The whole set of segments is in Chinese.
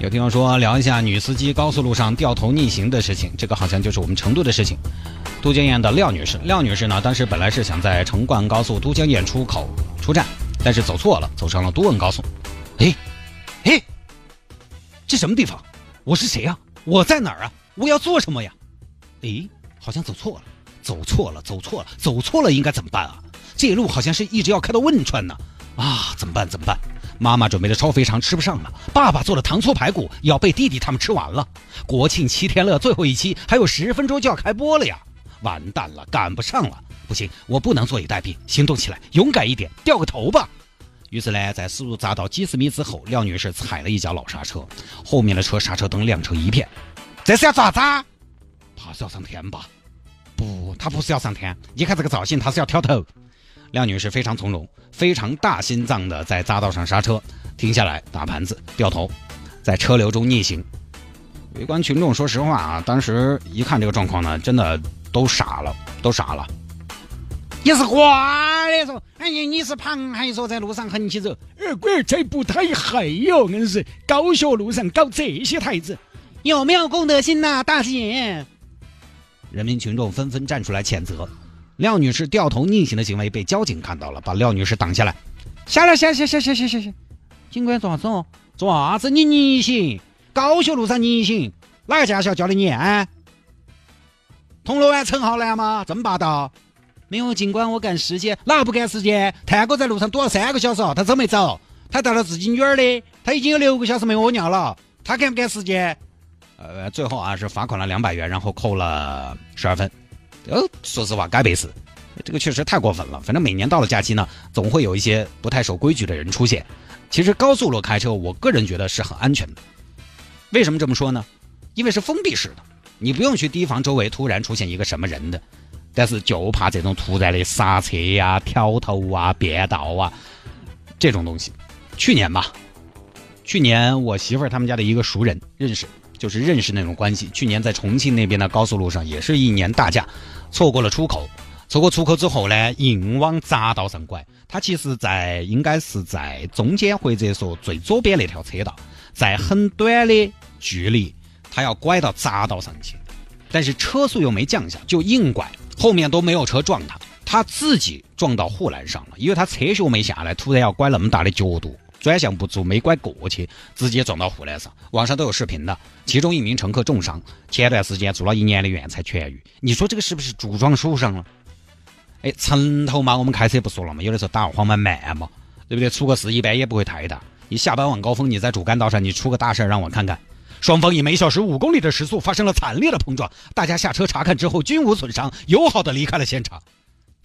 有听众说聊一下女司机高速路上掉头逆行的事情，这个好像就是我们成都的事情。都江堰的廖女士，廖女士呢，当时本来是想在成灌高速都江堰出口出站，但是走错了，走上了都汶高速。哎，哎，这什么地方？我是谁呀？我在哪儿啊？我要做什么呀？诶，好像走错了，走错了，走错了，走错了，应该怎么办啊？这路好像是一直要开到汶川呢。啊，怎么办？怎么办？妈妈准备的烧肥肠吃不上了，爸爸做的糖醋排骨要被弟弟他们吃完了。国庆七天乐最后一期还有十分钟就要开播了呀！完蛋了，赶不上了！不行，我不能坐以待毙，行动起来，勇敢一点，掉个头吧！于是呢，在速度砸到几十米之后，廖女士踩了一脚老刹车，后面的车刹车灯亮成一片。这是要咋子？怕是要上天吧？不，他不是要上天，你看这个造型，他是要挑头。廖女士非常从容，非常大心脏的在匝道上刹车，停下来打盘子，掉头，在车流中逆行。围观群众说实话啊，当时一看这个状况呢，真的都傻了，都傻了。你是瓜的说，哎呀，你是螃蟹说在路上横起走，呃，鬼这不太黑哟，硬是高速路上搞这些台子，有没有公德心呐，大姐？人民群众纷纷站出来谴责。廖女士掉头逆行的行为被交警看到了，把廖女士挡下来。下来，下下下下下下下！警官做啥子哦？做啥子？你逆行？高速路上逆行？哪个驾校教的你啊？铜锣湾陈浩南吗？这么霸道？没有，警官，我赶时间。哪个不赶时间？探哥在路上堵了三个小时他走没走？他带了自己女儿的，他已经有六个小时没屙尿了，他赶不赶时间？呃，最后啊是罚款了两百元，然后扣了十二分。呃，说实话，该背死，这个确实太过分了。反正每年到了假期呢，总会有一些不太守规矩的人出现。其实高速路开车，我个人觉得是很安全的。为什么这么说呢？因为是封闭式的，你不用去提防周围突然出现一个什么人的。但是就怕这种突然的刹车呀、挑头啊、变道啊这种东西。去年吧，去年我媳妇儿他们家的一个熟人认识。就是认识那种关系。去年在重庆那边的高速路上，也是一年大驾，错过了出口。错过出口之后呢，硬往匝道上拐。他其实，在应该是在中间或者说最左边那条车道，在很短的距离，他要拐到匝道上去，但是车速又没降下，就硬拐，后面都没有车撞他，他自己撞到护栏上了，因为他车速没下来，突然要拐那么大的角度。转向不足，没拐过去，直接撞到护栏上。网上都有视频的，其中一名乘客重伤，前段时间住了一年的院才痊愈。你说这个是不是柱撞手上了？哎，城头嘛，我们开车不说了嘛，有的时候打二环嘛慢嘛，对不对？出个事一般也不会太大。你下班晚高峰，你在主干道上，你出个大事让我看看。双方以每小时五公里的时速发生了惨烈的碰撞，大家下车查看之后均无损伤，友好的离开了现场。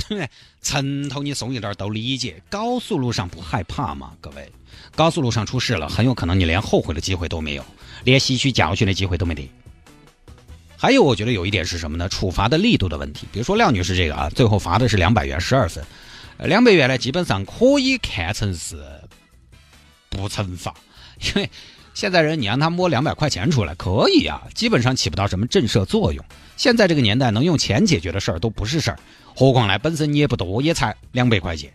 对城头你松一点都理解，高速路上不害怕吗？各位，高速路上出事了，很有可能你连后悔的机会都没有，连吸取教训的机会都没得。还有，我觉得有一点是什么呢？处罚的力度的问题。比如说廖女士这个啊，最后罚的是两百元，十二分。两百元呢，基本上可以看成是不惩罚，因为现在人你让他摸两百块钱出来可以啊，基本上起不到什么震慑作用。现在这个年代，能用钱解决的事儿都不是事儿。何况呢，本身你也不多，也才两百块钱，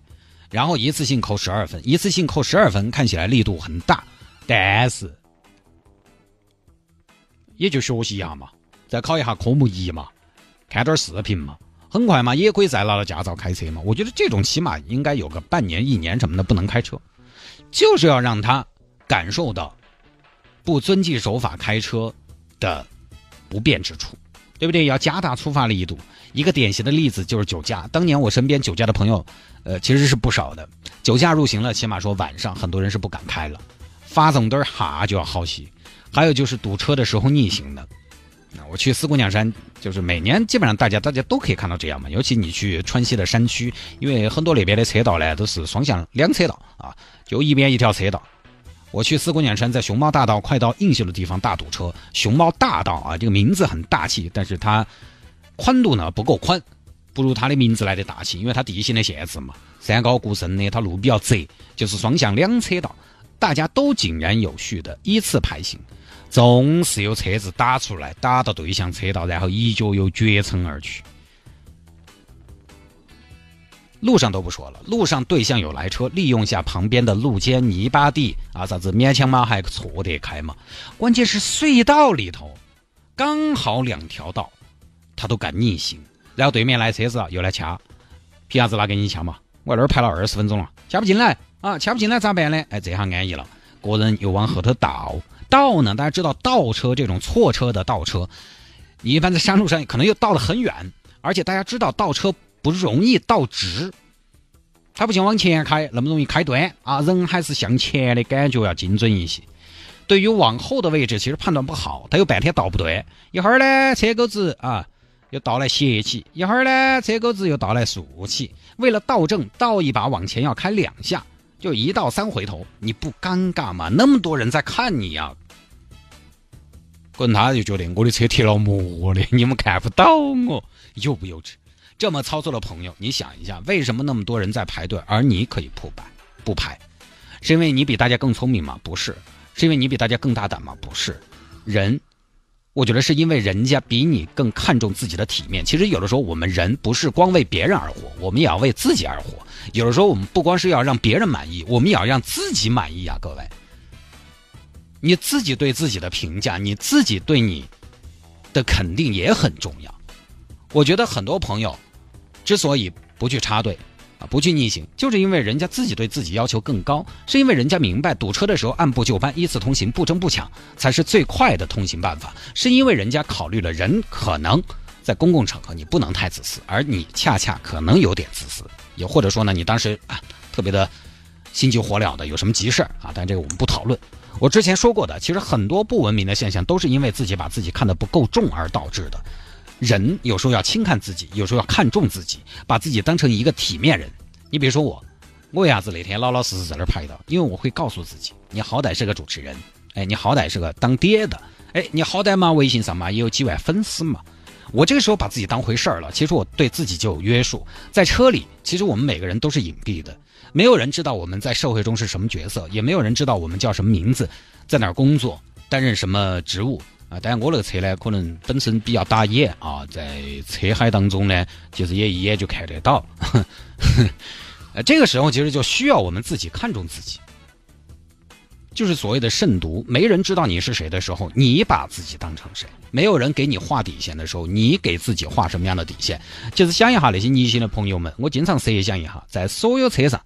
然后一次性扣十二分，一次性扣十二分，看起来力度很大，但是也就学习一下嘛，再考一下科目一嘛，看点视频嘛，很快嘛，也可以再拿到驾照开车嘛。我觉得这种起码应该有个半年、一年什么的不能开车，就是要让他感受到不遵纪守法开车的不便之处。对不对？要加大处罚力度。一个典型的例子就是酒驾。当年我身边酒驾的朋友，呃，其实是不少的。酒驾入刑了，起码说晚上很多人是不敢开了，发动灯哈就要好些。还有就是堵车的时候逆行的。那我去四姑娘山，就是每年基本上大家大家都可以看到这样嘛。尤其你去川西的山区，因为很多那边的车道呢都是双向两车道啊，就一边一条车道。我去四姑娘山，在熊猫大道快到映秀的地方大堵车。熊猫大道啊，这个名字很大气，但是它宽度呢不够宽，不如它的名字来的大气，因为它地形的限制嘛，山高谷深的，它路比较窄，就是双向两车道，大家都井然有序的依次排行，总是有车子打出来，打到对向车道，然后一脚又绝尘而去。路上都不说了，路上对象有来车，利用下旁边的路肩泥巴地啊，啥子勉强嘛还错得开嘛。关键是隧道里头刚好两条道，他都敢逆行，然后对面来车子又来掐，凭啥子拿给你掐嘛？我在那儿排了二十分钟了，掐不进来啊，掐不进来咋办呢？哎，这下安逸了，个人又往后头倒倒呢。大家知道倒车这种错车的倒车，你一般在山路上可能又倒得很远，而且大家知道倒车。不容易倒直，它不像往前开那么容易开端啊！人还是向前的感觉要精准一些。对于往后的位置，其实判断不好，他有半天倒不对。一会儿呢，车钩子啊又倒来斜起；一会儿呢，车钩子又倒来竖起。为了倒正，倒一把往前要开两下，就一倒三回头，你不尴尬吗？那么多人在看你呀！可能他就觉得我的车贴了膜的，你们看不到我，幼不幼稚？这么操作的朋友，你想一下，为什么那么多人在排队，而你可以不排？不排，是因为你比大家更聪明吗？不是，是因为你比大家更大胆吗？不是，人，我觉得是因为人家比你更看重自己的体面。其实有的时候我们人不是光为别人而活，我们也要为自己而活。有的时候我们不光是要让别人满意，我们也要让自己满意啊！各位，你自己对自己的评价，你自己对你的肯定也很重要。我觉得很多朋友。之所以不去插队，啊，不去逆行，就是因为人家自己对自己要求更高，是因为人家明白堵车的时候按部就班，依次通行，不争不抢才是最快的通行办法，是因为人家考虑了人可能在公共场合你不能太自私，而你恰恰可能有点自私，也或者说呢，你当时啊特别的心急火燎的，有什么急事儿啊？但这个我们不讨论。我之前说过的，其实很多不文明的现象都是因为自己把自己看得不够重而导致的。人有时候要轻看自己，有时候要看重自己，把自己当成一个体面人。你比如说我，我为啥子那天老老实实在那儿拍的？因为我会告诉自己，你好歹是个主持人，哎，你好歹是个当爹的，哎，你好歹嘛微信上嘛也有几万粉丝嘛。我这个时候把自己当回事儿了，其实我对自己就有约束。在车里，其实我们每个人都是隐蔽的，没有人知道我们在社会中是什么角色，也没有人知道我们叫什么名字，在哪儿工作，担任什么职务。啊，但我那个车呢，可能本身比较打眼啊，在车海当中呢，其实也一眼就看得到。呃，这个时候其实就需要我们自己看重自己，就是所谓的慎独。没人知道你是谁的时候，你把自己当成谁？没有人给你画底线的时候，你给自己画什么样的底线？就是想一下那些逆行的朋友们，我经常设想一下，在所有车上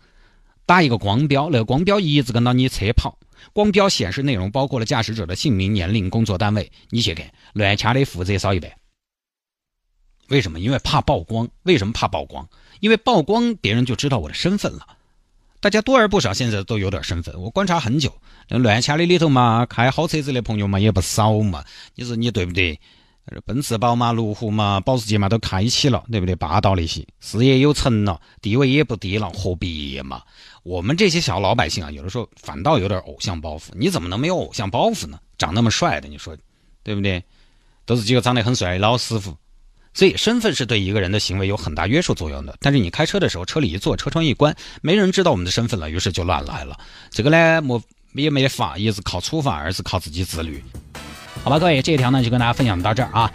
打一个光标，那个光标一直跟到你车跑。光标显示内容包括了驾驶者的姓名、年龄、工作单位。你写给，乱掐的负责少一遍。为什么？因为怕曝光。为什么怕曝光？因为曝光别人就知道我的身份了。大家多而不少，现在都有点身份。我观察很久，那乱掐的里头嘛，开好车子的朋友嘛也不少嘛。你说你对不对？奔驰、宝马、路虎嘛，保时捷嘛都开起了，对不对？霸道那些，事业有成了，地位也不低了，何必嘛？我们这些小老百姓啊，有的时候反倒有点偶像包袱。你怎么能没有偶像包袱呢？长那么帅的，你说对不对？都是几个长得很帅的老师傅。所以，身份是对一个人的行为有很大约束作用的。但是你开车的时候，车里一坐，车窗一关，没人知道我们的身份了，于是就乱来了。这个呢，没也没法，一是靠处罚，二是靠自己自律。好吧，各位，这一条呢就跟大家分享到这儿啊。